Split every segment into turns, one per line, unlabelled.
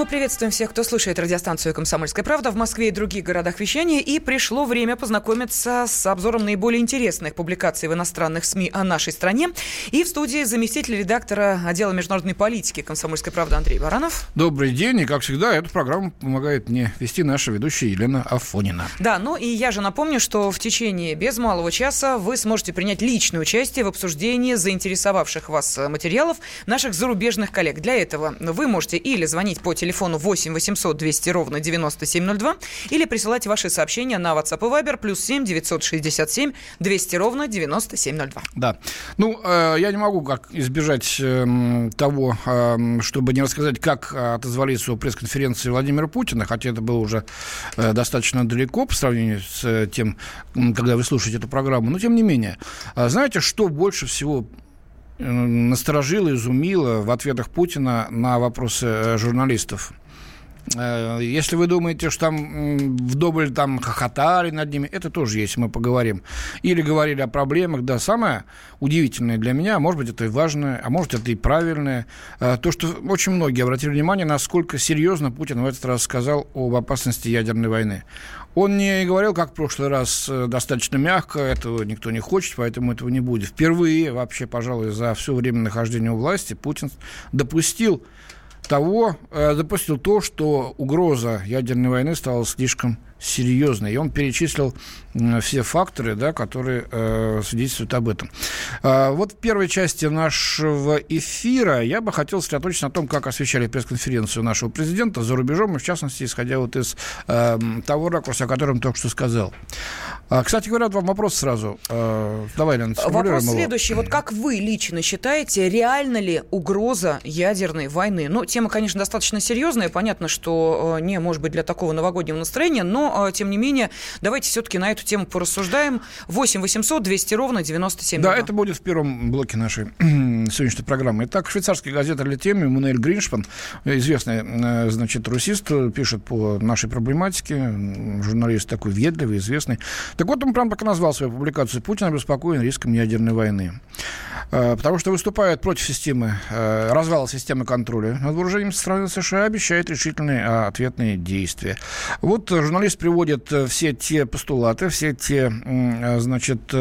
Мы приветствуем всех, кто слушает радиостанцию «Комсомольская правда» в Москве и других городах вещания. И пришло время познакомиться с обзором наиболее интересных публикаций в иностранных СМИ о нашей стране. И в студии заместитель редактора отдела международной политики «Комсомольской правды» Андрей Баранов.
Добрый день. И, как всегда, эту программу помогает мне вести наша ведущая Елена Афонина.
Да, ну и я же напомню, что в течение без малого часа вы сможете принять личное участие в обсуждении заинтересовавших вас материалов наших зарубежных коллег. Для этого вы можете или звонить по телефону 8 800 200 ровно 9702 или присылать ваши сообщения на WhatsApp и Viber плюс 7 967 200 ровно 9702.
Да. Ну, э, я не могу как избежать э, того, э, чтобы не рассказать, как отозвались о пресс-конференции Владимира Путина, хотя это было уже э, достаточно далеко по сравнению с э, тем, когда вы слушаете эту программу. Но, тем не менее, э, знаете, что больше всего насторожило, изумило в ответах Путина на вопросы э, журналистов. Э, если вы думаете, что там вдоволь там хохотали над ними, это тоже есть, мы поговорим. Или говорили о проблемах, да, самое удивительное для меня, может быть, это и важное, а может, это и правильное, э, то, что очень многие обратили внимание, насколько серьезно Путин в этот раз сказал об опасности ядерной войны. Он не говорил, как в прошлый раз, э, достаточно мягко, этого никто не хочет, поэтому этого не будет. Впервые вообще, пожалуй, за все время нахождения у власти Путин допустил того, э, допустил то, что угроза ядерной войны стала слишком серьезной. И он перечислил все факторы, да, которые э, свидетельствуют об этом. Э, вот в первой части нашего эфира я бы хотел сосредоточиться на том, как освещали пресс-конференцию нашего президента за рубежом, и в частности, исходя вот из э, того ракурса, о котором только что сказал. А, кстати говоря, вот вам вопрос сразу. Э, давай, Лена,
Вопрос его. следующий. Вот как вы лично считаете, реально ли угроза ядерной войны? Ну, тема, конечно, достаточно серьезная. Понятно, что э, не может быть для такого новогоднего настроения, но, э, тем не менее, давайте все-таки на эту тему порассуждаем. 8 800 200 ровно 97
Да, это будет в первом блоке нашей сегодняшней программы. Итак, швейцарский газета «Для темы» Мануэль Гриншпан, известный, значит, русист, пишет по нашей проблематике, журналист такой въедливый, известный. Так вот, он прям так назвал свою публикацию «Путин обеспокоен риском ядерной войны». Э, потому что выступает против системы, э, развала системы контроля над вооружением страны США, обещает решительные а, ответные действия. Вот журналист приводит э, все те постулаты, все те, значит,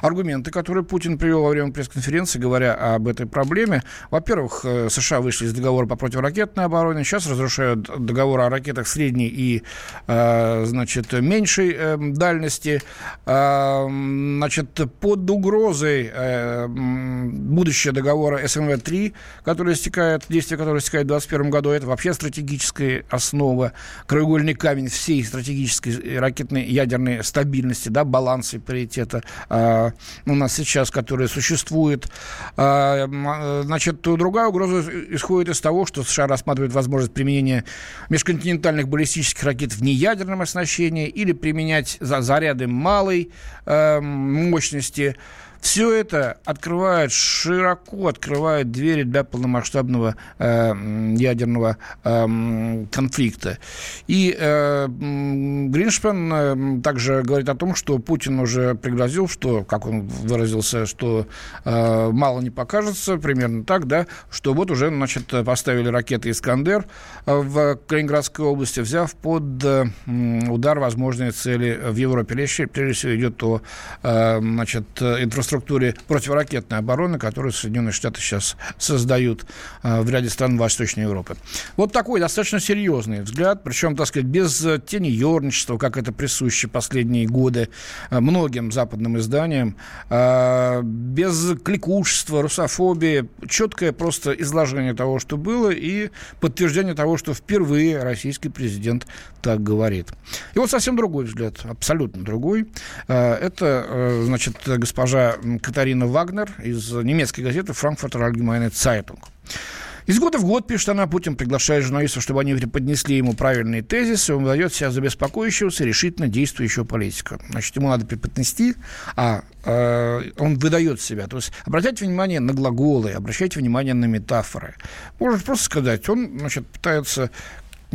аргументы, которые Путин привел во время пресс-конференции, говоря об этой проблеме. Во-первых, США вышли из договора по противоракетной обороне, сейчас разрушают договор о ракетах средней и, значит, меньшей дальности месте, значит, под угрозой э, будущего договора СМВ-3, который истекает, действие которого истекает в 2021 году, это вообще стратегическая основа, краеугольный камень всей стратегической ракетной ядерной стабильности, да, баланса и паритета э, у нас сейчас, который существует. Э, значит, другая угроза исходит из того, что США рассматривает возможность применения межконтинентальных баллистических ракет в неядерном оснащении или применять заряды заряды малой э, мощности все это открывает, широко открывает двери для полномасштабного э, ядерного э, конфликта. И э, Гриншпен э, также говорит о том, что Путин уже пригрозил, что, как он выразился, что э, мало не покажется, примерно так, да, что вот уже, значит, поставили ракеты «Искандер» в Калининградской области, взяв под э, удар возможные цели в Европе. Речь, прежде всего, идет о, э, значит, инфраструктуре структуре противоракетной обороны, которую Соединенные Штаты сейчас создают э, в ряде стран Восточной Европы. Вот такой достаточно серьезный взгляд, причем, так сказать, без тени ерничества, как это присуще последние годы э, многим западным изданиям, э, без кликушества, русофобии, четкое просто изложение того, что было, и подтверждение того, что впервые российский президент так говорит. И вот совсем другой взгляд, абсолютно другой. Это, значит, госпожа Катарина Вагнер из немецкой газеты «Франкфуртер Allgemeine Zeitung». Из года в год, пишет она, Путин приглашает журналистов, чтобы они поднесли ему правильные тезисы, он выдает себя за беспокоящегося, решительно действующего политика. Значит, ему надо преподнести, а э, он выдает себя. То есть обращайте внимание на глаголы, обращайте внимание на метафоры. Можно просто сказать, он значит, пытается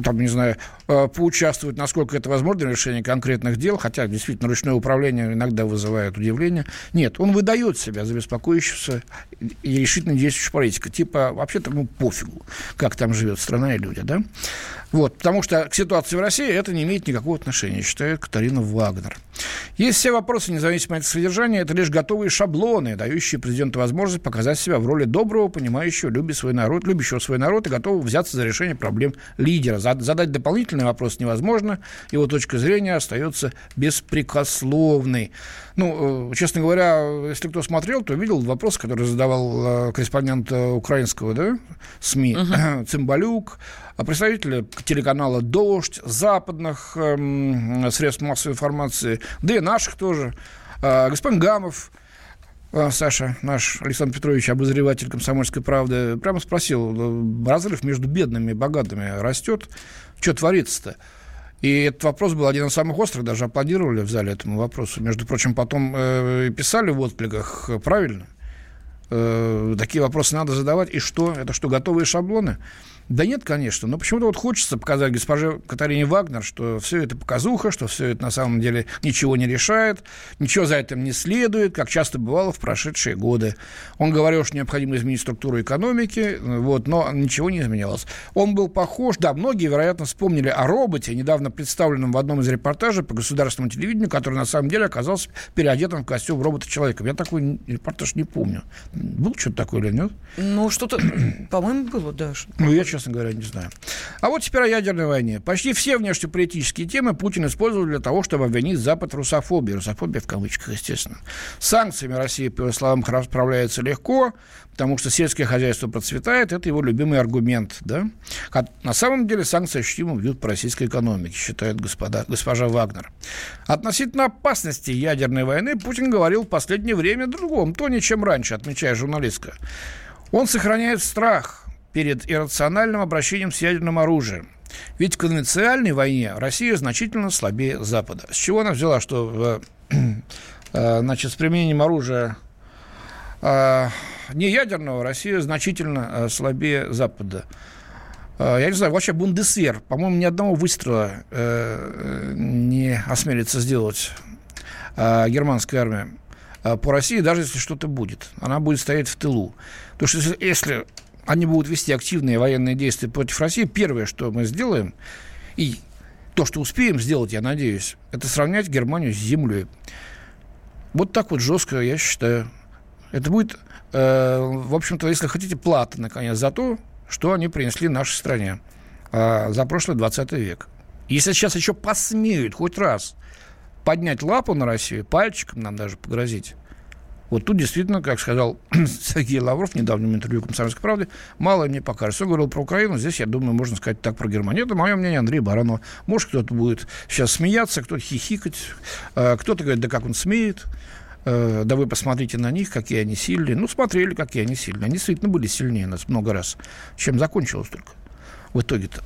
там, не знаю, поучаствовать, насколько это возможно, в решении конкретных дел, хотя действительно ручное управление иногда вызывает удивление. Нет, он выдает себя за беспокоящегося и решительно действующего политика. Типа, вообще-то ему пофигу, как там живет страна и люди, да? Вот, потому что к ситуации в России это не имеет никакого отношения, считает Катарина Вагнер. Есть все вопросы, независимо от содержания, это лишь готовые шаблоны, дающие президенту возможность показать себя в роли доброго, понимающего, любящего свой народ, любящего свой народ и готового взяться за решение проблем лидера. Задать дополнительный вопрос невозможно, его точка зрения остается беспрекословной. Ну, э, честно говоря, если кто смотрел, то видел вопрос, который задавал э, корреспондент э, украинского да, СМИ uh-huh. Цымбалюк, а представители телеканала «Дождь», западных э, средств массовой информации, да и наших тоже, э, господин Гамов, Саша, наш Александр Петрович, обозреватель «Комсомольской правды», прямо спросил, разрыв между бедными и богатыми растет, что творится-то? И этот вопрос был один из самых острых, даже аплодировали в зале этому вопросу. Между прочим, потом э, писали в откликах правильно. Э, такие вопросы надо задавать. И что? Это что, готовые шаблоны? Да нет, конечно, но почему-то вот хочется показать госпоже Катарине Вагнер, что все это показуха, что все это на самом деле ничего не решает, ничего за этим не следует, как часто бывало в прошедшие годы. Он говорил, что необходимо изменить структуру экономики, вот, но ничего не изменялось. Он был похож, да, многие, вероятно, вспомнили о роботе, недавно представленном в одном из репортажей по государственному телевидению, который на самом деле оказался переодетым в костюм робота-человека. Я такой репортаж не помню. Был что-то такое или нет?
Ну, что-то, по-моему, было, да.
Ну, я честно говоря, не знаю. А вот теперь о ядерной войне. Почти все внешнеполитические темы Путин использовал для того, чтобы обвинить Запад в русофобии. Русофобия в кавычках, естественно. С санкциями Россия, по его словам, справляется легко, потому что сельское хозяйство процветает. Это его любимый аргумент. Да? А на самом деле санкции ощутимо бьют по российской экономике, считает господа, госпожа Вагнер. Относительно опасности ядерной войны Путин говорил в последнее время другом тоне, чем раньше, отмечает журналистка. Он сохраняет страх – перед иррациональным обращением с ядерным оружием. Ведь в конвенциальной войне Россия значительно слабее Запада. С чего она взяла, что э, значит, с применением оружия э, не ядерного Россия значительно э, слабее Запада? Я не знаю, вообще Бундесвер, по-моему, ни одного выстрела не осмелится сделать германская армия по России, даже если что-то будет. Она будет стоять в тылу. Потому что если они будут вести активные военные действия против России, первое, что мы сделаем, и то, что успеем сделать, я надеюсь, это сравнять Германию с землей. Вот так вот жестко, я считаю. Это будет, э, в общем-то, если хотите, плата, наконец, за то, что они принесли нашей стране э, за прошлый 20 век. Если сейчас еще посмеют хоть раз поднять лапу на Россию, пальчиком нам даже погрозить, вот тут действительно, как сказал Сергей Лавров в недавнем интервью «Комсомольской правде», мало мне покажется. Он говорил про Украину, здесь, я думаю, можно сказать так про Германию. Это мое мнение Андрей Баранова. Может, кто-то будет сейчас смеяться, кто-то хихикать, э, кто-то говорит, да как он смеет. Э, да вы посмотрите на них, какие они сильные. Ну, смотрели, какие они сильные. Они действительно были сильнее нас много раз. Чем закончилось только в итоге-то.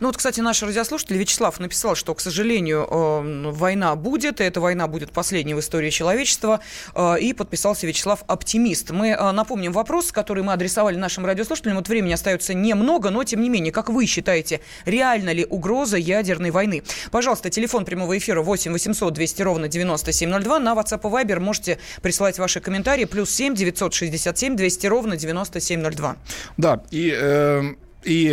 Ну вот, кстати, наш радиослушатель Вячеслав написал, что, к сожалению, э, война будет, и эта война будет последней в истории человечества, э, и подписался Вячеслав оптимист. Мы э, напомним вопрос, который мы адресовали нашим радиослушателям. Вот времени остается немного, но тем не менее, как вы считаете, реально ли угроза ядерной войны? Пожалуйста, телефон прямого эфира 8 800 200 ровно 9702. На WhatsApp и Viber можете присылать ваши комментарии. Плюс 7 967 200 ровно 9702.
Да, и... Э и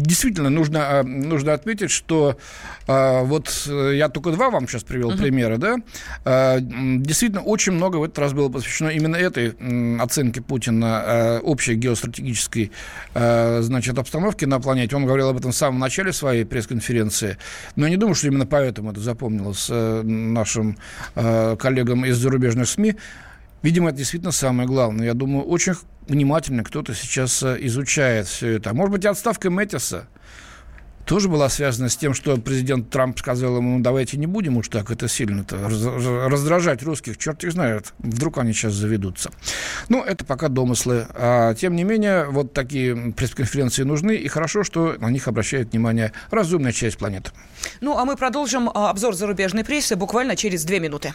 действительно нужно, а, нужно отметить, что а, вот э, я только два вам сейчас привел uh-huh. примера, да, а, действительно очень много в этот раз было посвящено именно этой оценке Путина общей геостратегической, значит, обстановки на планете. Он говорил об этом в самом начале своей пресс-конференции, но я не думаю, что именно поэтому это запомнилось э, нашим коллегам из зарубежных СМИ. Видимо, это действительно самое главное. Я думаю, очень внимательно кто-то сейчас э, изучает все это. А может быть, отставка Мэтиса тоже была связана с тем, что президент Трамп сказал ему, ну, давайте не будем уж так это сильно-то раздражать русских, черт их знает, вдруг они сейчас заведутся. Ну, это пока домыслы. А, тем не менее, вот такие пресс-конференции нужны, и хорошо, что на них обращает внимание разумная часть планеты.
Ну, а мы продолжим а, обзор зарубежной прессы буквально через две минуты.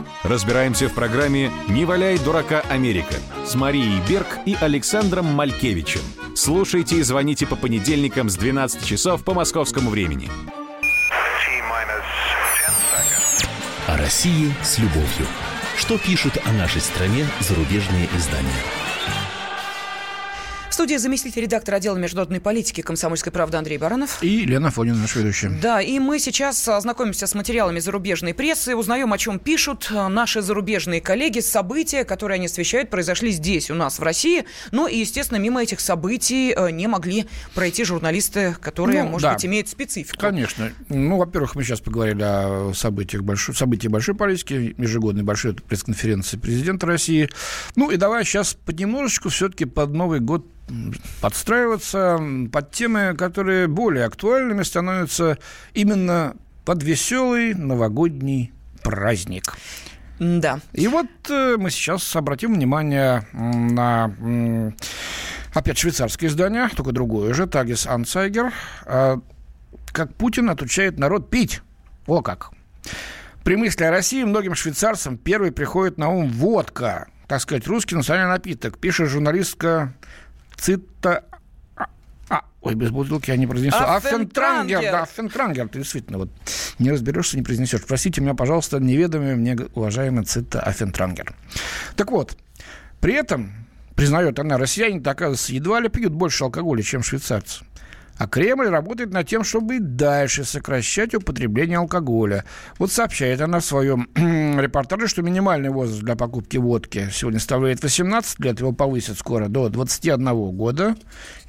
Разбираемся в программе «Не валяй дурака Америка» с Марией Берг и Александром Малькевичем. Слушайте и звоните по понедельникам с 12 часов по московскому времени.
О России с любовью. Что пишут о нашей стране зарубежные издания?
Студии заместитель редактора отдела международной политики «Комсомольской правды» Андрей Баранов.
И Лена Фонина, наш ведущий.
Да, и мы сейчас ознакомимся с материалами зарубежной прессы, узнаем, о чем пишут э, наши зарубежные коллеги, события, которые они освещают, произошли здесь, у нас, в России. Ну и, естественно, мимо этих событий э, не могли пройти журналисты, которые, ну, может да. быть, имеют специфику.
Конечно. Ну, во-первых, мы сейчас поговорили о событиях большой, событии большой политики, ежегодной большой пресс-конференции президента России. Ну и давай сейчас понемножечку все-таки под Новый год подстраиваться под темы, которые более актуальными становятся именно под веселый новогодний праздник.
Да.
И вот э, мы сейчас обратим внимание на опять швейцарское издание, только другое же, Тагис Анцайгер, э, как Путин отучает народ пить. О как! При мысли о России многим швейцарцам первый приходит на ум водка, так сказать, русский национальный напиток, пишет журналистка Цита... А, ой, без бутылки я не произнесу. Аффентрангер, да, Аффентрангер. Ты действительно вот не разберешься, не произнесешь. Простите меня, пожалуйста, неведомый мне уважаемый Цита Аффентрангер. Так вот, при этом, признает она, россияне, оказывается, едва ли пьют больше алкоголя, чем швейцарцы. А Кремль работает над тем, чтобы и дальше сокращать употребление алкоголя. Вот сообщает она в своем репортаже, что минимальный возраст для покупки водки сегодня составляет 18 лет, его повысят скоро до 21 года.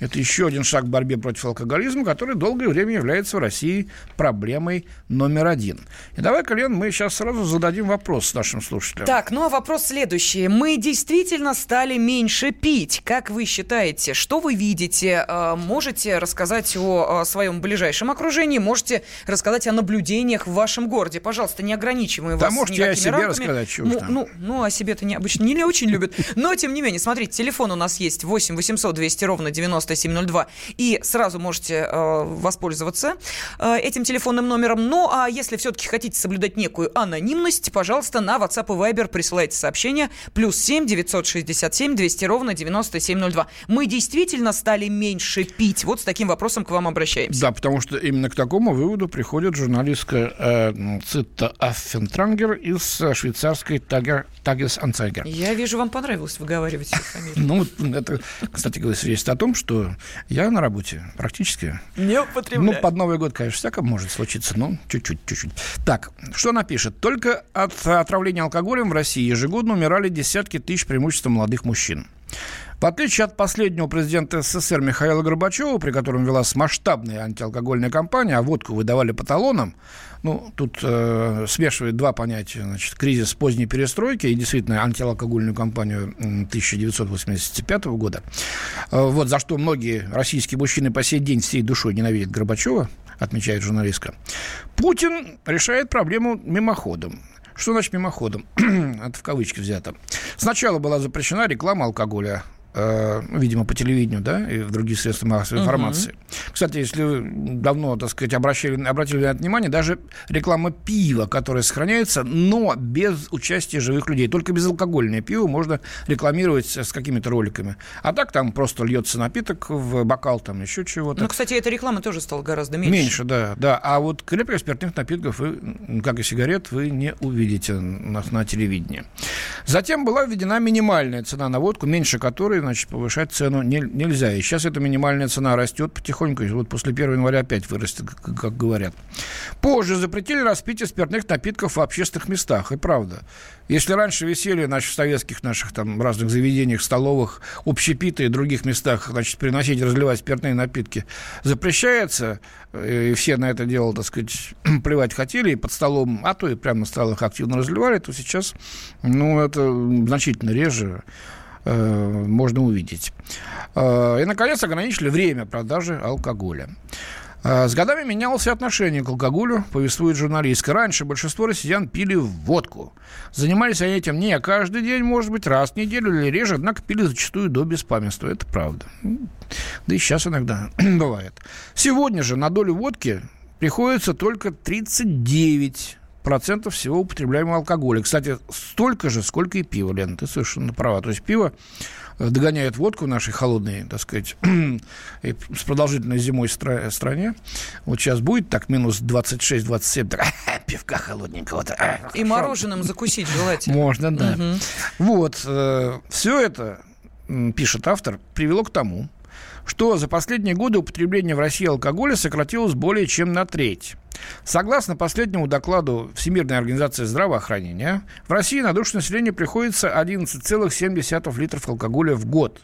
Это еще один шаг в борьбе против алкоголизма, который долгое время является в России проблемой номер один. И давай, Колен, мы сейчас сразу зададим вопрос нашим слушателям.
Так, ну а вопрос следующий. Мы действительно стали меньше пить. Как вы считаете, что вы видите? Э, можете рассказать рассказать о, о своем ближайшем окружении, можете рассказать о наблюдениях в вашем городе. Пожалуйста, не ограничиваем
да
вас
можете
никакими о себе
рамками. рассказать, что
ну, ну, ну, о себе-то не, обычно не очень любят. Но, тем не менее, смотрите, телефон у нас есть 8 800 200 ровно 9702. И сразу можете э, воспользоваться э, этим телефонным номером. Ну, а если все-таки хотите соблюдать некую анонимность, пожалуйста, на WhatsApp и Viber присылайте сообщение плюс 7 967 200 ровно 9702. Мы действительно стали меньше пить. Вот с таким вопросом вопросом к вам обращаемся.
Да, потому что именно к такому выводу приходит журналистка э, Цитта Аффентрангер из э, швейцарской Тагер, Тагес Анцайгер.
Я вижу, вам понравилось выговаривать фамилию.
Ну, это, кстати говоря, свидетельствует о том, что я на работе практически...
Не употребляю.
Ну, под Новый год, конечно, всякое может случиться, но чуть-чуть, чуть-чуть. Так, что она пишет? Только от отравления алкоголем в России ежегодно умирали десятки тысяч преимущественно молодых мужчин. В отличие от последнего президента СССР Михаила Горбачева, при котором велась масштабная антиалкогольная кампания, а водку выдавали по талонам, ну, тут э, смешивают два понятия. Значит, кризис поздней перестройки и действительно антиалкогольную кампанию 1985 года. Э, вот за что многие российские мужчины по сей день всей душой ненавидят Горбачева, отмечает журналистка. Путин решает проблему мимоходом. Что значит мимоходом? Это в кавычки взято. Сначала была запрещена реклама алкоголя видимо, по телевидению, да, и в других средствах массовой информации. Uh-huh. Кстати, если вы давно, так сказать, обращали, обратили на это внимание, даже реклама пива, которая сохраняется, но без участия живых людей. Только безалкогольное пиво можно рекламировать с какими-то роликами. А так там просто льется напиток в бокал, там еще чего-то.
Ну, кстати, эта реклама тоже стала гораздо меньше.
Меньше, да, да. А вот крепких спиртных напитков, вы, как и сигарет, вы не увидите на, на телевидении. Затем была введена минимальная цена на водку, меньше которой значит, повышать цену не, нельзя. И сейчас эта минимальная цена растет потихоньку, вот после 1 января опять вырастет, как, как говорят. Позже запретили распитие спиртных напитков в общественных местах, и правда. Если раньше веселье значит, в советских наших там разных заведениях, столовых, общепиты и других местах, значит, приносить разливать спиртные напитки запрещается, э, и все на это дело, так сказать, плевать хотели, и под столом, а то и прямо на столах активно разливали, то сейчас, ну, это значительно реже. Э, можно увидеть. Э, и, наконец, ограничили время продажи алкоголя. А, с годами менялось отношение к алкоголю, повествует журналистка. Раньше большинство россиян пили водку. Занимались они этим не каждый день, может быть, раз в неделю или реже, однако пили зачастую до беспамятства. Это правда. Да и сейчас иногда бывает. Сегодня же на долю водки приходится только 39 процентов всего употребляемого алкоголя. Кстати, столько же, сколько и пива, Лена, ты совершенно права. То есть пиво э, догоняет водку в нашей холодной, так сказать, с продолжительной зимой стра- стране. Вот сейчас будет так минус 26-27, так, пивка холодненького.
И мороженым закусить желательно.
Можно, да. Угу. Вот, э, все это, пишет автор, привело к тому, что за последние годы употребление в России алкоголя сократилось более чем на треть. Согласно последнему докладу Всемирной организации здравоохранения, в России на душу населения приходится 11,7 литров алкоголя в год.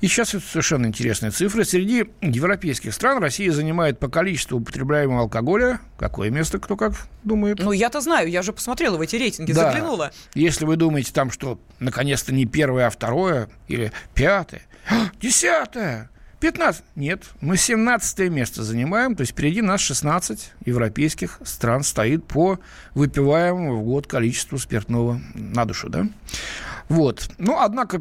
И сейчас совершенно интересные цифры. Среди европейских стран Россия занимает по количеству употребляемого алкоголя какое место, кто как думает?
Ну, я-то знаю, я же посмотрела в эти рейтинги, да. заглянула.
Если вы думаете там, что наконец-то не первое, а второе, или пятое, десятое, 15. Нет, мы 17 место занимаем, то есть впереди нас 16 европейских стран стоит по выпиваемому в год количеству спиртного на душу, да? Вот. Но, однако,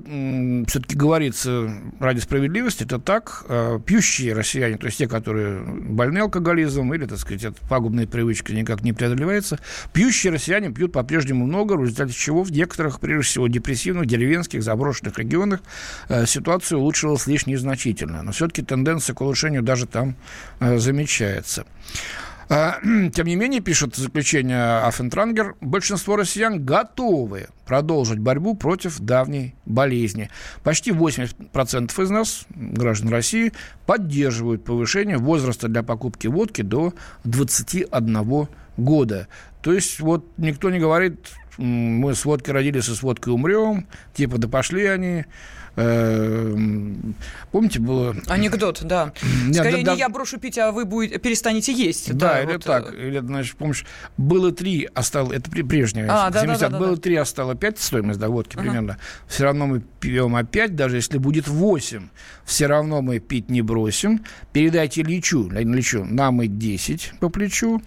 все-таки говорится ради справедливости, это так. Э, пьющие россияне, то есть те, которые больны алкоголизмом или, так сказать, эта пагубная привычка никак не преодолевается, пьющие россияне пьют по-прежнему много, в результате чего в некоторых, прежде всего, депрессивных, деревенских, заброшенных регионах э, ситуация улучшилась лишь незначительно. Но все-таки тенденция к улучшению даже там э, замечается. А, тем не менее, пишет заключение Афентрангер, большинство россиян готовы продолжить борьбу против давней болезни. Почти 80% из нас, граждан России, поддерживают повышение возраста для покупки водки до 21 года. То есть вот никто не говорит, мы с водкой родились и с водкой умрем, типа да пошли они, помните, было...
Анекдот, да. Нет, Скорее, да, не да... я брошу пить, а вы будете, перестанете есть.
Да, да или так. Или, значит, помнишь, было три, осталось... Это прежнее. А, да, 70 да, да, было три, осталось пять стоимость до водки примерно. Все равно мы пьем опять, даже если будет восемь, все равно мы пить не бросим. Передайте Личу, Личу, нам и 10 по плечу.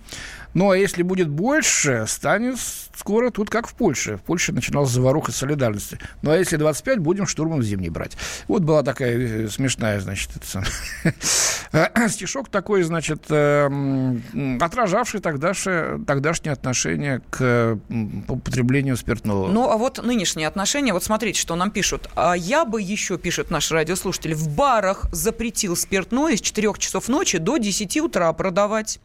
Ну, а если будет больше, станет скоро тут как в Польше. В Польше начиналась заваруха солидарности. Ну, а если 25, будем штурмом зимний брать. Вот была такая э, смешная, значит, это, стишок такой, значит, эм, отражавший тогдашнее, тогдашнее отношение к употреблению спиртного.
Ну, а вот нынешние отношения, вот смотрите, что нам пишут. А я бы еще, пишет наш радиослушатель, в барах запретил спиртное с 4 часов ночи до 10 утра продавать.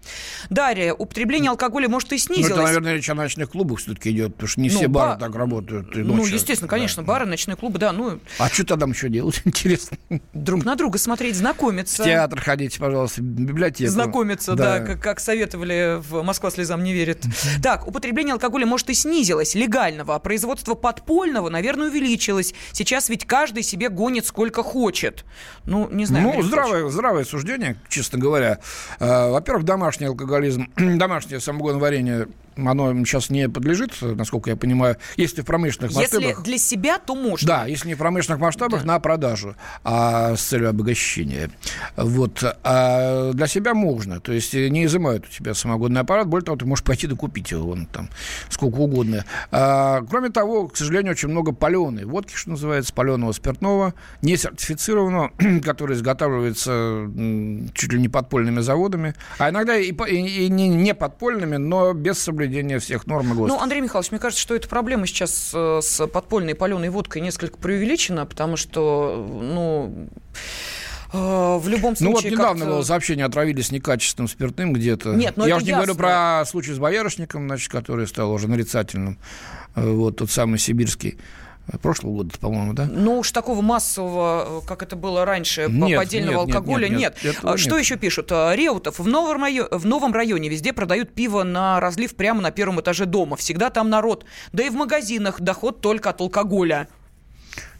Дарья, употребление употребление алкоголя, может, и снизилось. Ну,
это, наверное, речь о ночных клубах все-таки идет, потому что не ну, все бары так работают.
Ну, естественно, конечно, да. бары, ночные клубы, да. Ну...
А что тогда еще делать, интересно?
Друг на друга смотреть, знакомиться.
В театр ходите, пожалуйста, в библиотеку.
Знакомиться, да, да как, как советовали в «Москва слезам не верит». Так, употребление алкоголя, может, и снизилось, легального, а производство подпольного, наверное, увеличилось. Сейчас ведь каждый себе гонит сколько хочет. Ну, не знаю.
Ну, здравое, здравое суждение, честно говоря. А, во-первых, домашний алкоголизм, домашний домашнее самогоноварение оно сейчас не подлежит, насколько я понимаю, если в промышленных масштабах.
Если для себя, то можно.
Да, если не в промышленных масштабах, да. на продажу, а с целью обогащения. Вот. А для себя можно. То есть не изымают у тебя самогонный аппарат, более того, ты можешь пойти докупить его вон там сколько угодно. А, кроме того, к сожалению, очень много паленой водки, что называется, паленого спиртного, не сертифицированного, который изготавливается чуть ли не подпольными заводами, а иногда и, и, и не, не подпольными, но без соблюдения соблюдения всех норм и ГОСТ.
Ну, Андрей Михайлович, мне кажется, что эта проблема сейчас э, с подпольной паленой водкой несколько преувеличена, потому что, ну... Э, в любом случае.
Ну вот недавно было сообщение, отравились некачественным спиртным где-то. Нет, но Я уже не говорю про случай с боярышником, значит, который стал уже нарицательным. Э, вот тот самый сибирский прошлого года, по-моему, да?
Ну уж такого массового, как это было раньше, нет, поддельного нет, алкоголя нет. нет, нет. Что нет. еще пишут? А, Реутов. В новом, районе, в новом районе везде продают пиво на разлив прямо на первом этаже дома. Всегда там народ. Да и в магазинах доход только от алкоголя.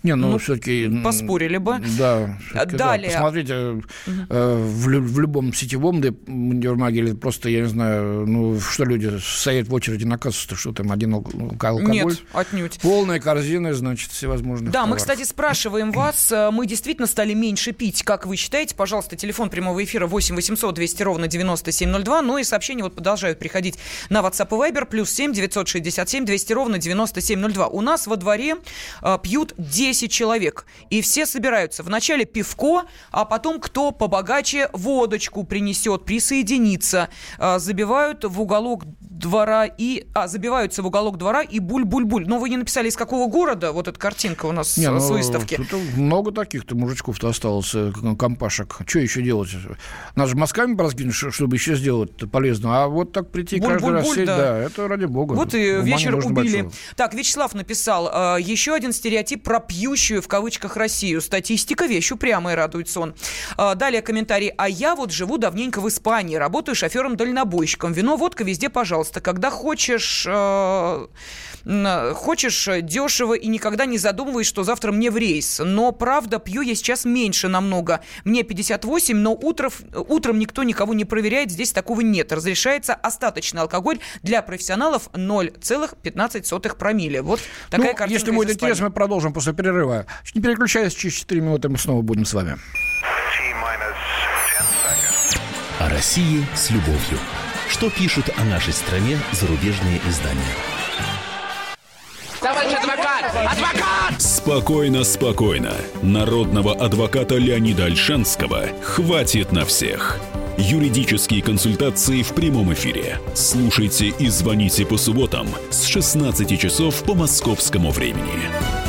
Не, ну, ну все-таки...
Поспорили бы.
Да.
Далее.
Да. Посмотрите, угу. э, в, в любом сетевом универмаге или просто, я не знаю, ну, что люди стоят в очереди на кассу, что там, один алкоголь?
Нет, отнюдь.
Полная корзина, значит, всевозможных
Да,
товаров.
мы, кстати, спрашиваем вас, э, мы действительно стали меньше пить, как вы считаете? Пожалуйста, телефон прямого эфира 8 800 200 ровно 9702, ну и сообщения вот продолжают приходить на WhatsApp и Viber, плюс 7 967 200 ровно 9702. У нас во дворе э, пьют 10 человек, и все собираются. Вначале пивко, а потом кто побогаче водочку принесет, присоединится. Э, забивают в уголок двора и... А, забиваются в уголок двора и буль-буль-буль. Но вы не написали, из какого города вот эта картинка у нас не, ну, с выставки.
Тут много таких-то мужичков-то осталось, э, компашек. Что еще делать? Нас же мазками бразгинуть, чтобы еще сделать полезно. А вот так прийти буль, каждый буль, раз буль, сеть, да. да, это ради бога.
Вот и вечер убили. Большого. Так, Вячеслав написал, э, еще один стереотип про пьющую в кавычках Россию. Статистика вещь упрямая, радует сон. Э, далее комментарий. А я вот живу давненько в Испании, работаю шофером-дальнобойщиком. Вино, водка везде, пожалуйста когда хочешь, э, хочешь дешево и никогда не задумываешь, что завтра мне в рейс. Но, правда, пью я сейчас меньше намного. Мне 58, но утром, утром никто никого не проверяет, здесь такого нет. Разрешается остаточный алкоголь для профессионалов 0,15 промилле. Вот такая
ну,
картинка
Если будет интересно, мы продолжим после перерыва. Не переключаясь, через 4 минуты мы снова будем с вами.
О России с любовью. Что пишут о нашей стране зарубежные издания?
Товарищ адвокат! Адвокат!
Спокойно, спокойно. Народного адвоката Леонида Альшанского хватит на всех. Юридические консультации в прямом эфире. Слушайте и звоните по субботам с 16 часов по московскому времени.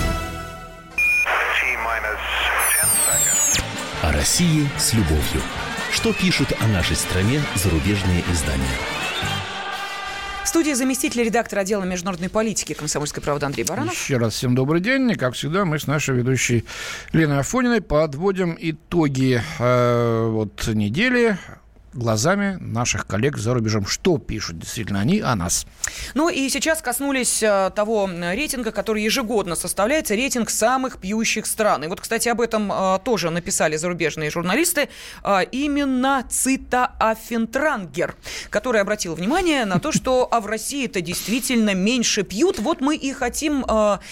России с любовью. Что пишут о нашей стране зарубежные издания?
В студии заместитель редактора отдела международной политики комсомольской правды Андрей Баранов.
Еще раз всем добрый день. И, как всегда, мы с нашей ведущей Леной Афониной подводим итоги э, вот недели глазами наших коллег за рубежом. Что пишут действительно они о нас?
Ну и сейчас коснулись э, того рейтинга, который ежегодно составляется, рейтинг самых пьющих стран. И вот, кстати, об этом э, тоже написали зарубежные журналисты. Э, именно Цита Афентрангер, который обратил внимание на то, что а в России это действительно меньше пьют. Вот мы и хотим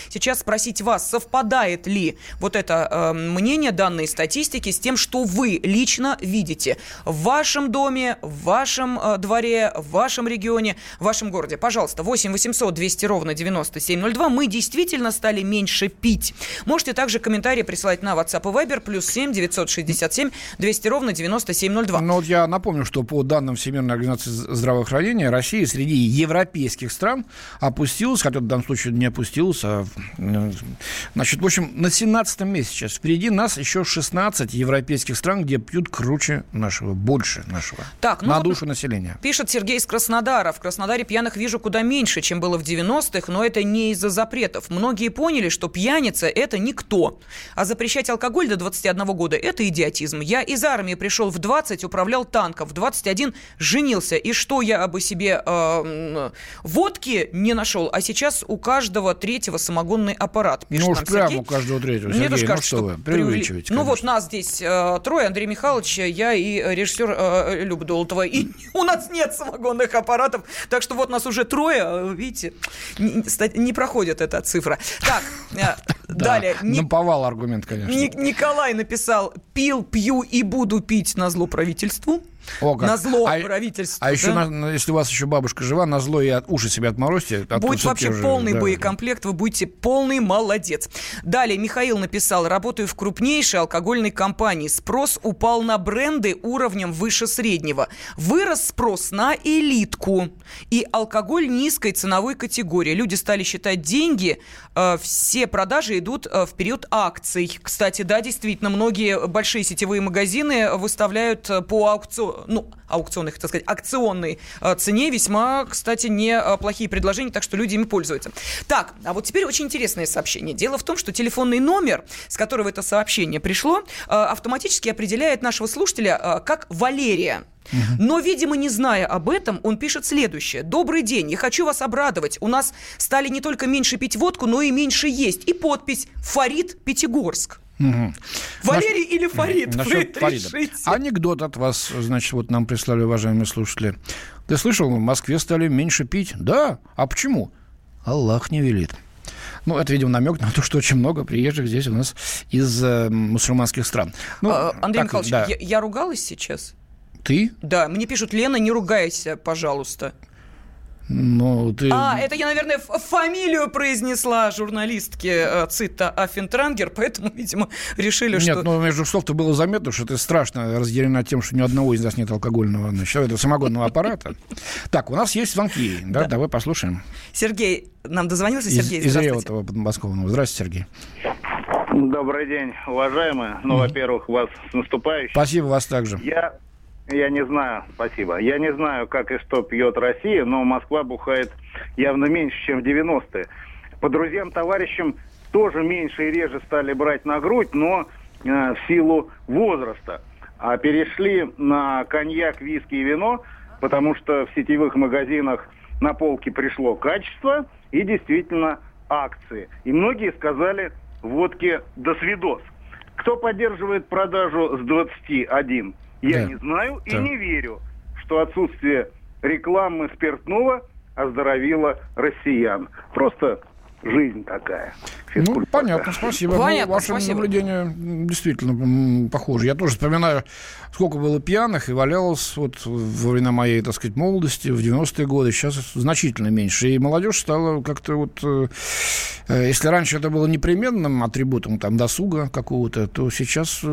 сейчас спросить вас, совпадает ли вот это мнение, данные статистики с тем, что вы лично видите в вашем доме, в вашем э, дворе, в вашем регионе, в вашем городе. Пожалуйста, 8 800 200 ровно 9702. Мы действительно стали меньше пить. Можете также комментарии присылать на WhatsApp и Viber, плюс 7 967 200 ровно 9702.
Ну вот я напомню, что по данным Всемирной организации здравоохранения, Россия среди европейских стран опустилась, хотя в данном случае не опустилась, а, значит, в общем, на 17 месте сейчас. Впереди нас еще 16 европейских стран, где пьют круче нашего, больше нашего нашего. Так, ну на душу населения.
Пишет Сергей из Краснодара. В Краснодаре пьяных вижу куда меньше, чем было в 90-х, но это не из-за запретов. Многие поняли, что пьяница – это никто. А запрещать алкоголь до 21 года – это идиотизм. Я из армии пришел в 20, управлял танком, в 21 женился. И что я бы себе э, водки не нашел, а сейчас у каждого третьего самогонный аппарат.
Пишет ну уж прямо Сергей. у каждого третьего. Сергей, Мне тоже кажется, ну, что, что вы преувеличиваете.
Ну вот нас здесь э, трое, Андрей Михайлович, я и режиссер Э, Люба Долотова. И у нас нет самогонных аппаратов. Так что вот нас уже трое, э, видите, не проходит эта цифра. Так, э, далее.
Наповал аргумент, конечно.
Николай написал «пил, пью и буду пить на зло правительству». О, как. На зло а, правительству.
А да? еще, на, если у вас еще бабушка жива, на зло и от, уши себе отморозьте.
Будет вообще уже, полный да. боекомплект, вы будете полный молодец. Далее Михаил написал, работаю в крупнейшей алкогольной компании. Спрос упал на бренды уровнем выше среднего. Вырос спрос на элитку. И алкоголь низкой ценовой категории. Люди стали считать деньги, э, все продажи идут э, в период акций. Кстати, да, действительно, многие большие сетевые магазины выставляют э, по аукциону ну, аукционных, так сказать, акционной э, цене весьма, кстати, неплохие предложения, так что люди ими пользуются. Так, а вот теперь очень интересное сообщение. Дело в том, что телефонный номер, с которого это сообщение пришло, э, автоматически определяет нашего слушателя э, как Валерия. Но, видимо, не зная об этом, он пишет следующее. «Добрый день, я хочу вас обрадовать. У нас стали не только меньше пить водку, но и меньше есть. И подпись «Фарид Пятигорск».
Угу.
Валерий Наш... или Фарид?
Насчет Фарида. Анекдот от вас, значит, вот нам прислали, уважаемые слушатели. Ты слышал, в Москве стали меньше пить? Да. А почему? Аллах не велит. Ну, это, видимо, намек на то, что очень много приезжих здесь у нас из э, мусульманских стран. Ну,
а, Андрей так, Михайлович, да. я, я ругалась сейчас?
Ты?
Да, мне пишут, Лена, не ругайся, пожалуйста.
Ну, ты...
А, это я, наверное, фамилию произнесла журналистки э, Цита Афинтрангер, поэтому, видимо, решили,
Нет,
что...
Нет, ну, между слов-то было заметно, что ты страшно разъярена тем, что ни одного из нас нет алкогольного, значит, этого самогонного аппарата. Так, у нас есть звонки, да, давай послушаем.
Сергей, нам дозвонился Сергей,
Из Реутова подмосковного. Здравствуйте, Сергей.
Добрый день, уважаемые. Ну, во-первых, вас с наступающим.
Спасибо, вас также.
Я я не знаю, спасибо. Я не знаю, как и что пьет Россия, но Москва бухает явно меньше, чем в 90-е. По друзьям, товарищам тоже меньше и реже стали брать на грудь, но э, в силу возраста. А перешли на коньяк, виски и вино, потому что в сетевых магазинах на полке пришло качество и действительно акции. И многие сказали водке «до свидос». Кто поддерживает продажу с 21? Я да. не знаю и да. не верю, что отсутствие рекламы спиртного оздоровило россиян. Просто жизнь такая.
Ну, понятно, спасибо. Понятно, ну, ваше спасибо. наблюдение действительно похоже. Я тоже вспоминаю, сколько было пьяных и валялось вот во время моей, так сказать, молодости, в 90-е годы. Сейчас значительно меньше. И молодежь стала как-то вот... Э, э, если раньше это было непременным атрибутом там, досуга какого-то, то сейчас э,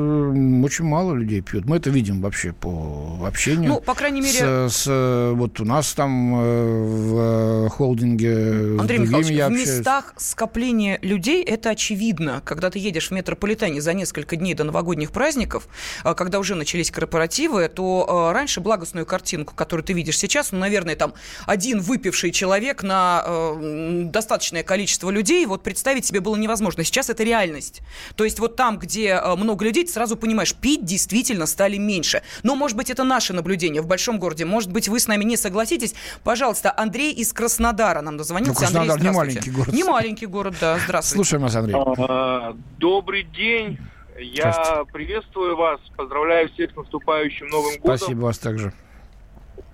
очень мало людей пьют. Мы это видим вообще по общению.
Ну, по крайней мере...
С, с, вот у нас там в холдинге
Андрей Михайлович, в местах скопления людей людей это очевидно. Когда ты едешь в метрополитене за несколько дней до новогодних праздников, а, когда уже начались корпоративы, то а, раньше благостную картинку, которую ты видишь сейчас, ну, наверное, там один выпивший человек на э, достаточное количество людей, вот представить себе было невозможно. Сейчас это реальность. То есть вот там, где много людей, ты сразу понимаешь, пить действительно стали меньше. Но, может быть, это наше наблюдение в большом городе. Может быть, вы с нами не согласитесь. Пожалуйста, Андрей из Краснодара нам дозвонился. Ну,
Краснодар
Андрей,
не маленький город.
Не маленький город, да. Здравствуйте.
Слушаем вас, Андрей.
А, добрый день. Я приветствую вас, поздравляю всех с наступающим Новым годом.
Спасибо вас также.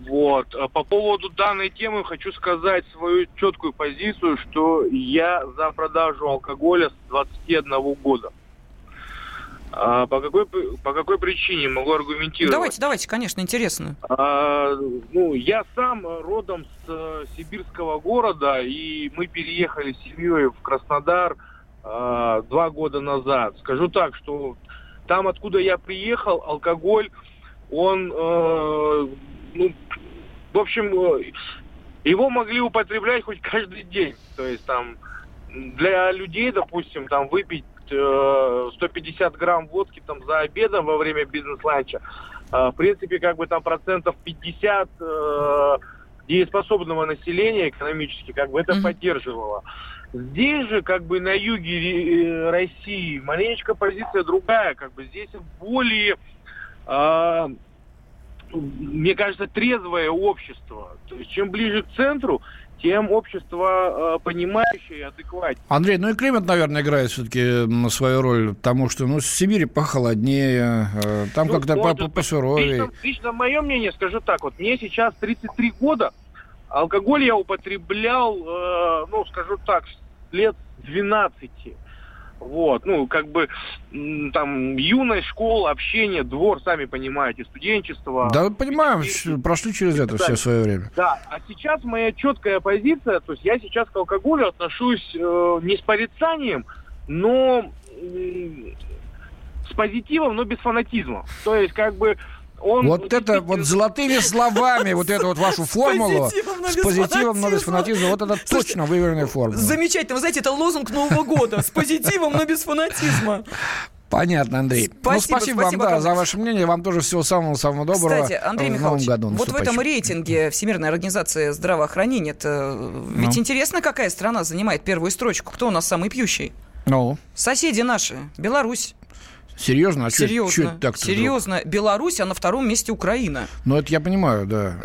Вот. А по поводу данной темы хочу сказать свою четкую позицию, что я за продажу алкоголя с 21 года. А по какой по какой причине могу аргументировать?
Давайте, давайте, конечно, интересно.
А, ну, я сам родом с э, сибирского города, и мы переехали с семьей в Краснодар а, два года назад. Скажу так, что там, откуда я приехал, алкоголь, он, э, ну, в общем, э, его могли употреблять хоть каждый день. То есть там для людей, допустим, там выпить 150 э, грамм водки там за обедом во время бизнес-ланча, э, в принципе, как бы там процентов 50 э, дееспособного населения экономически как бы это mm-hmm. поддерживало. Здесь же, как бы на юге России, маленечко позиция другая, как бы здесь более, э, мне кажется, трезвое общество. То есть чем ближе к центру, тем общество э, понимающее и адекватнее.
Андрей, ну и климат, наверное, играет все-таки свою роль, потому что ну, в Сибири похолоднее, э, там ну, как-то вот, посуровее.
Лично, лично мое мнение, скажу так, вот мне сейчас 33 года, алкоголь я употреблял, э, ну, скажу так, лет 12. Вот, ну, как бы там юность, школа, общение, двор, сами понимаете, студенчество.
Да, понимаем, и, прошли через это все свое время.
Да, а сейчас моя четкая позиция, то есть я сейчас к алкоголю отношусь э, не с порицанием, но э, с позитивом, но без фанатизма. То есть, как бы, он
вот это вот золотыми словами, вот эту вот вашу формулу с позитивом, но без фанатизма, вот это точно выверенная формула.
Замечательно. Вы знаете, это лозунг Нового года. С позитивом, но без фанатизма.
Понятно, Андрей. Спасибо, ну, спасибо, спасибо вам да, за ваше мнение. Вам тоже всего самого-самого доброго.
Кстати, Андрей в Михайлович, году вот в этом рейтинге Всемирной организации здравоохранения, это ведь ну. интересно, какая страна занимает первую строчку. Кто у нас самый пьющий?
Ну?
Соседи наши. Беларусь.
Серьезно? А
Серьезно.
Чё, чё так
Серьезно. Вдруг? Беларусь, а на втором месте Украина.
Ну, это я понимаю, да.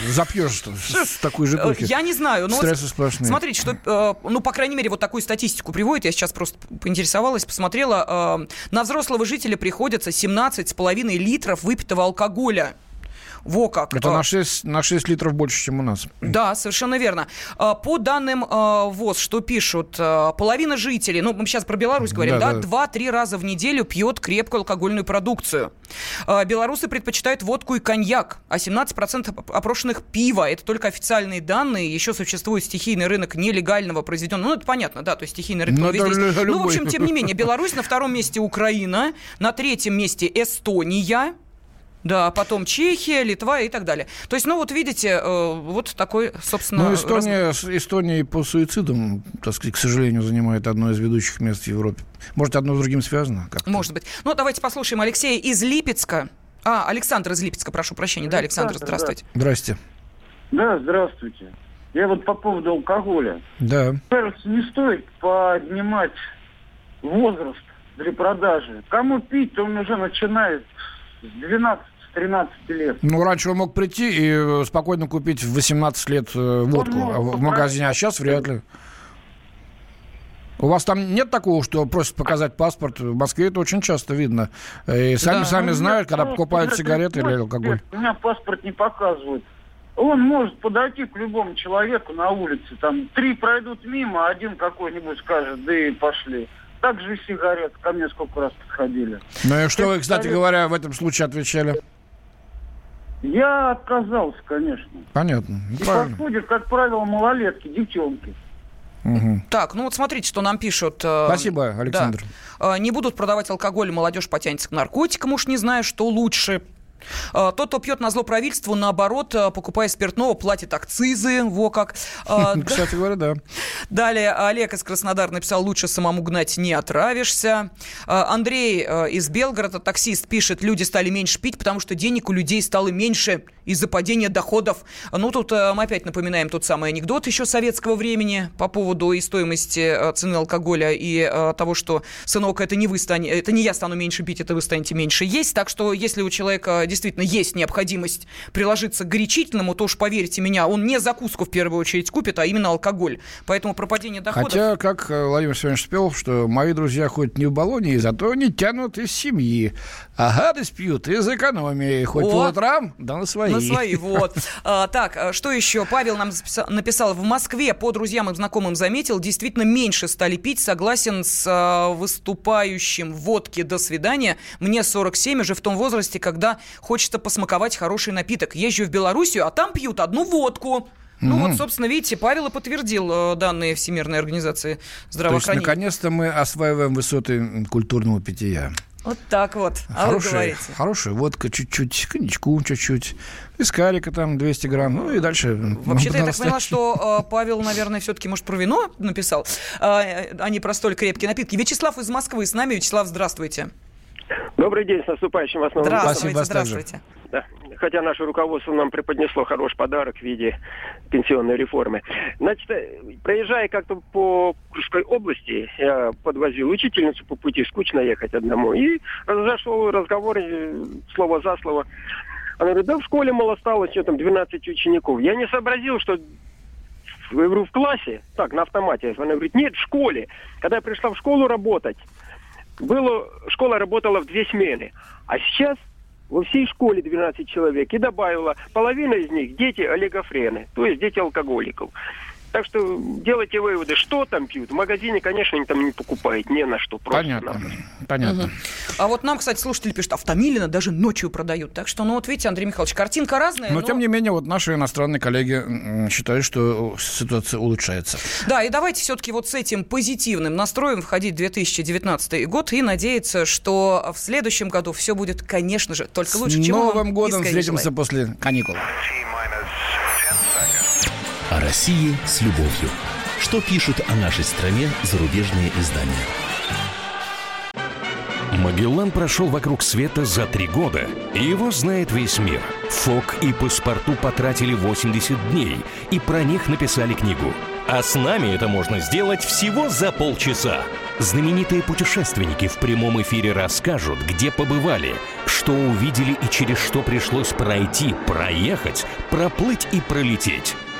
Запьешь с такой же духи.
Я не знаю.
Но Стрессы сплошные.
Смотрите, что, э, ну, по крайней мере, вот такую статистику приводит. Я сейчас просто поинтересовалась, посмотрела. Э, на взрослого жителя приходится 17,5 литров выпитого алкоголя. Во как.
Это на 6, на 6 литров больше, чем у нас.
Да, совершенно верно. А, по данным а, ВОЗ, что пишут, а, половина жителей, ну, мы сейчас про Беларусь говорим, да, два-три раза в неделю пьет крепкую алкогольную продукцию. Белорусы предпочитают водку и коньяк, а 17% опрошенных пива. Это только официальные данные. Еще существует стихийный рынок нелегального произведенного. Ну, это понятно, да, то есть стихийный рынок.
Ну,
везде ну, в общем, тем не менее, Беларусь на втором месте Украина, на третьем месте Эстония, да, потом Чехия, Литва и так далее. То есть, ну вот видите, э, вот такой, собственно...
Ну, Эстония, раз... Эстония по суицидам, так сказать, к сожалению, занимает одно из ведущих мест в Европе. Может, одно с другим связано?
Как-то? Может быть. Ну, давайте послушаем Алексея из Липецка. А, Александр из Липецка, прошу прощения. Да, Александр, здравствуйте.
Да. Здрасте.
Да, здравствуйте. Я вот по поводу алкоголя.
Да.
Кажется, не стоит поднимать возраст для продажи. Кому пить, то он уже начинает с 12 13 лет.
Ну, раньше он мог прийти и э, спокойно купить в 18 лет э, водку в магазине, а сейчас вряд ли. У вас там нет такого, что просят показать паспорт? В Москве это очень часто видно. И сами, да, сами знают, когда покупают сигареты или алкоголь.
У меня паспорт не показывают. Он может подойти к любому человеку на улице. Там три пройдут мимо, один какой-нибудь скажет, да и пошли. Так же и сигарет. Ко мне сколько раз подходили.
Ну и что вы, кстати говоря, в этом случае отвечали?
Я отказался, конечно.
Понятно.
И подходят, как правило, малолетки, девчонки.
Угу. Так, ну вот смотрите, что нам пишут.
Э, Спасибо, Александр.
Да. Э, не будут продавать алкоголь, молодежь потянется к наркотикам, уж не знаю, что лучше. А, тот, кто пьет на зло правительству, наоборот, а, покупая спиртного, платит акцизы. Во как.
А, Кстати говоря, да.
Далее Олег из Краснодара написал, лучше самому гнать не отравишься. Андрей из Белгорода, таксист, пишет, люди стали меньше пить, потому что денег у людей стало меньше из-за падения доходов. Ну, тут мы опять напоминаем тот самый анекдот еще советского времени по поводу и стоимости цены алкоголя и того, что, сынок, это не вы станете, это не я стану меньше пить, это вы станете меньше есть. Так что, если у человека действительно есть необходимость приложиться к горячительному, то уж поверьте меня, он не закуску в первую очередь купит, а именно алкоголь. Поэтому пропадение доходов...
Хотя, как э, Владимир Семенович спел, что мои друзья ходят не в баллоне, зато они тянут из семьи. А гадость пьют из экономии. Хоть по утрам, да на свои.
На свои, вот. А, так, а что еще? Павел нам написал, в Москве по друзьям и знакомым заметил, действительно меньше стали пить. Согласен с а, выступающим водки «До свидания». Мне 47, уже в том возрасте, когда хочется посмаковать хороший напиток. Езжу в Белоруссию, а там пьют одну водку. Ну mm вот, собственно, видите, Павел и подтвердил э, данные Всемирной организации здравоохранения. То есть,
наконец-то мы осваиваем высоты культурного питья.
Вот так вот. А хорошая, вы говорите.
Хорошая водка чуть-чуть, коньячку чуть-чуть, вискарика там 200 грамм, ну и дальше.
Вообще-то я так поняла, что э, Павел, наверное, все-таки, может, про вино написал, э, а не про столь крепкие напитки. Вячеслав из Москвы с нами. Вячеслав, здравствуйте.
Добрый день, с наступающим вас Новым
Здравствуйте, Спасибо, здравствуйте.
Да. Хотя наше руководство нам преподнесло хороший подарок в виде пенсионной реформы. Значит, э, проезжая как-то по Курской области, я подвозил учительницу по пути, скучно ехать одному. И зашел разговор, э, слово за слово. Она говорит, да в школе, мол, осталось, что там, 12 учеников. Я не сообразил, что в, в классе, так, на автомате. Она говорит, нет, в школе. Когда я пришла в школу работать, было, школа работала в две смены. А сейчас во всей школе 12 человек и добавила, половина из них дети олигофрены, то есть дети алкоголиков. Так что делайте выводы, что там пьют. В магазине, конечно, они там не покупают, не на что.
Просто Понятно. Понятно. Угу.
А вот нам, кстати, слушатели пишут, автомилина даже ночью продают. Так что, ну вот видите, Андрей Михайлович, картинка разная.
Но, но... тем не менее, вот наши иностранные коллеги считают, что ситуация улучшается.
Да, и давайте все-таки вот с этим позитивным настроем входить в 2019 год и надеяться, что в следующем году все будет, конечно же, только лучше.
С Новым годом встретимся после каникул.
России с любовью. Что пишут о нашей стране зарубежные издания?
Магеллан прошел вокруг света за три года, и его знает весь мир. Фок и паспорту потратили 80 дней, и про них написали книгу –
А с нами это можно сделать всего за полчаса. Знаменитые путешественники в прямом эфире расскажут, где побывали, что увидели и через что пришлось пройти, проехать, проплыть и пролететь.